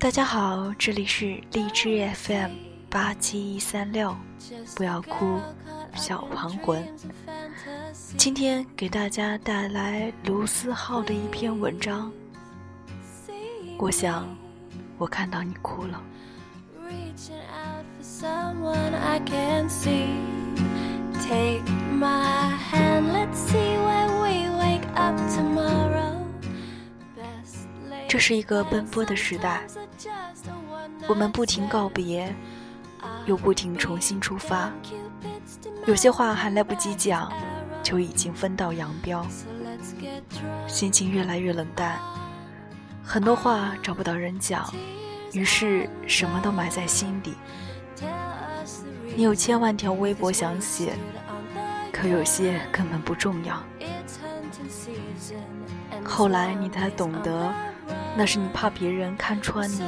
大家好，这里是荔枝 FM 八七一三六，不要哭，小黄魂。今天给大家带来卢思浩的一篇文章。我想，我看到你哭了。这是一个奔波的时代，我们不停告别，又不停重新出发。有些话还来不及讲，就已经分道扬镳。心情越来越冷淡，很多话找不到人讲，于是什么都埋在心底。你有千万条微博想写，可有些根本不重要。后来你才懂得。那是你怕别人看穿你，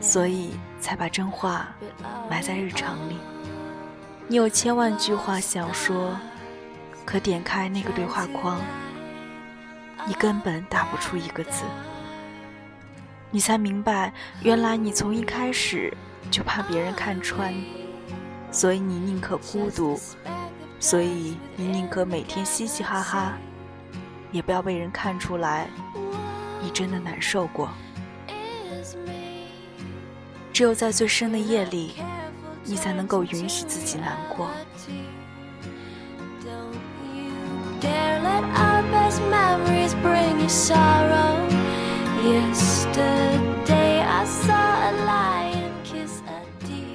所以才把真话埋在日常里。你有千万句话想说，可点开那个对话框，你根本打不出一个字。你才明白，原来你从一开始就怕别人看穿，所以你宁可孤独，所以你宁可每天嘻嘻哈哈，也不要被人看出来。你真的难受过，只有在最深的夜里，你才能够允许自己难过。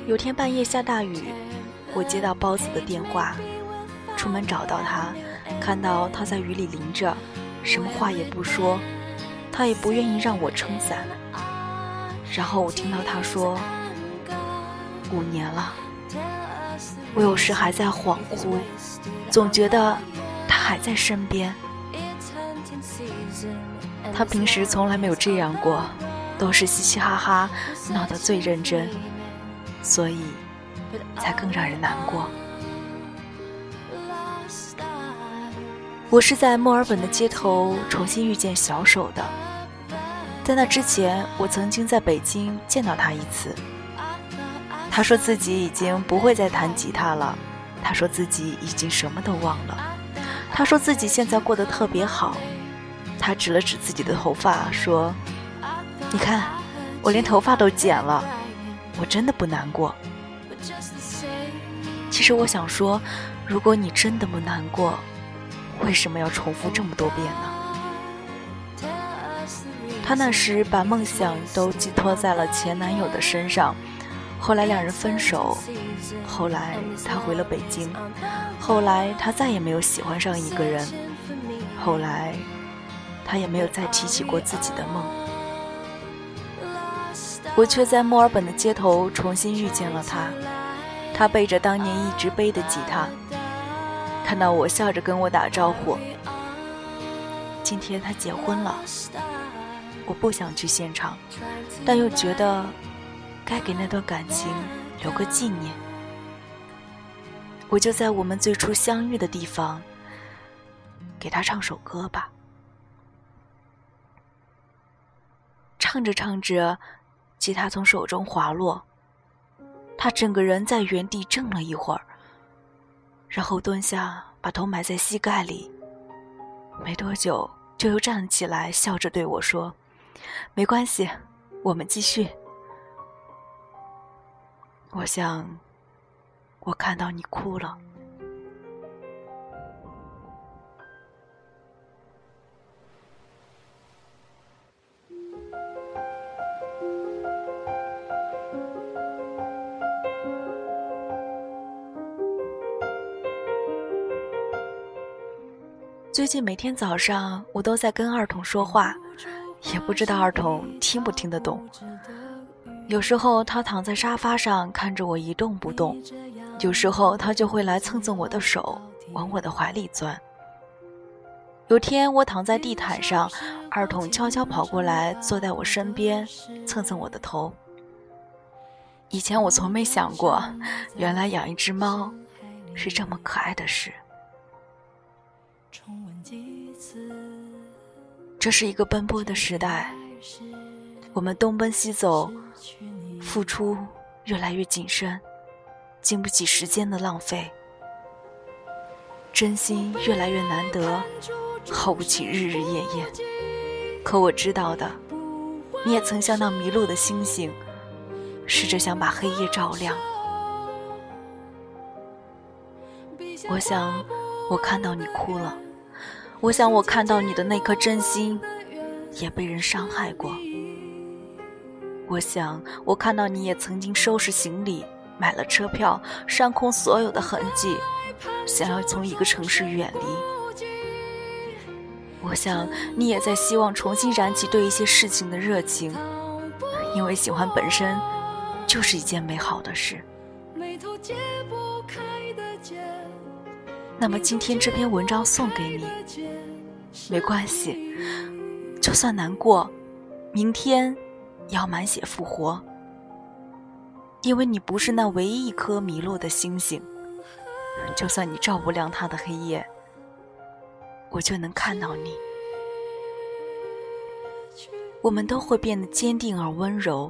有天半夜下大雨，我接到包子的电话，出门找到他，看到他在雨里淋着，什么话也不说。他也不愿意让我撑伞，然后我听到他说：“五年了。”我有时还在恍惚，总觉得他还在身边。他平时从来没有这样过，都是嘻嘻哈哈，闹得最认真，所以才更让人难过。我是在墨尔本的街头重新遇见小手的。在那之前，我曾经在北京见到他一次。他说自己已经不会再弹吉他了，他说自己已经什么都忘了，他说自己现在过得特别好。他指了指自己的头发，说：“你看，我连头发都剪了，我真的不难过。”其实我想说，如果你真的不难过，为什么要重复这么多遍呢？她那时把梦想都寄托在了前男友的身上，后来两人分手，后来她回了北京，后来她再也没有喜欢上一个人，后来她也没有再提起过自己的梦。我却在墨尔本的街头重新遇见了他，他背着当年一直背的吉他。看到我笑着跟我打招呼。今天他结婚了，我不想去现场，但又觉得该给那段感情留个纪念。我就在我们最初相遇的地方，给他唱首歌吧。唱着唱着，吉他从手中滑落，他整个人在原地怔了一会儿。然后蹲下，把头埋在膝盖里。没多久，就又站起来，笑着对我说：“没关系，我们继续。”我想，我看到你哭了。最近每天早上，我都在跟二筒说话，也不知道二筒听不听得懂。有时候他躺在沙发上看着我一动不动，有时候他就会来蹭蹭我的手，往我的怀里钻。有天我躺在地毯上，二筒悄悄跑过来，坐在我身边，蹭蹭我的头。以前我从没想过，原来养一只猫是这么可爱的事。这是一个奔波的时代，我们东奔西走，付出越来越谨慎，经不起时间的浪费。真心越来越难得，耗不起日日夜夜。可我知道的，你也曾像那迷路的星星，试着想把黑夜照亮。我想，我看到你哭了。我想，我看到你的那颗真心，也被人伤害过。我想，我看到你也曾经收拾行李，买了车票，删空所有的痕迹，想要从一个城市远离。我想，你也在希望重新燃起对一些事情的热情，因为喜欢本身就是一件美好的事。眉头结那么今天这篇文章送给你，没关系，就算难过，明天也要满血复活，因为你不是那唯一一颗迷路的星星，就算你照不亮它的黑夜，我就能看到你。我们都会变得坚定而温柔，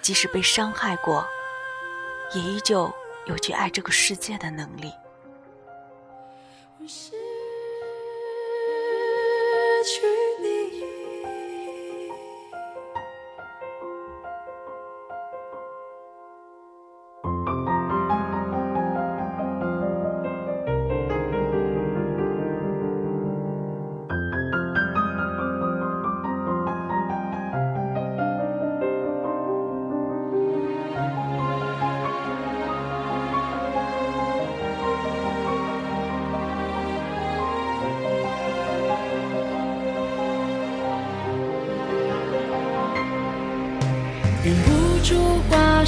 即使被伤害过，也依旧有去爱这个世界的能力。于是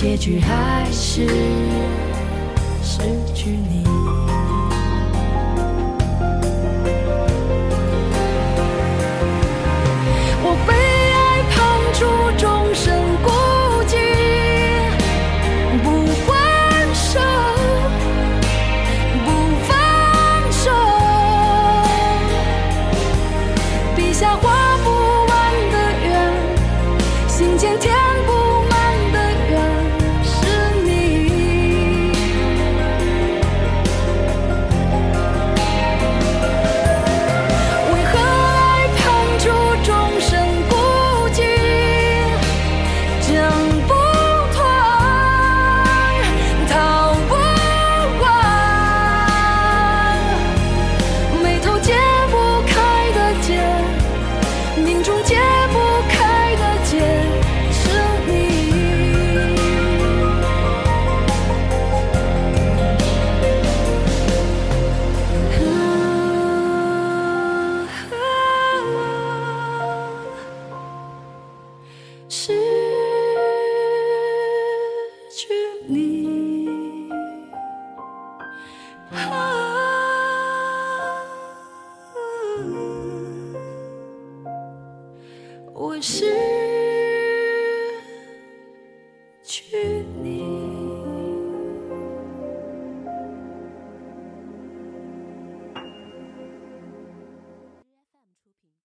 结局还是失去你。是。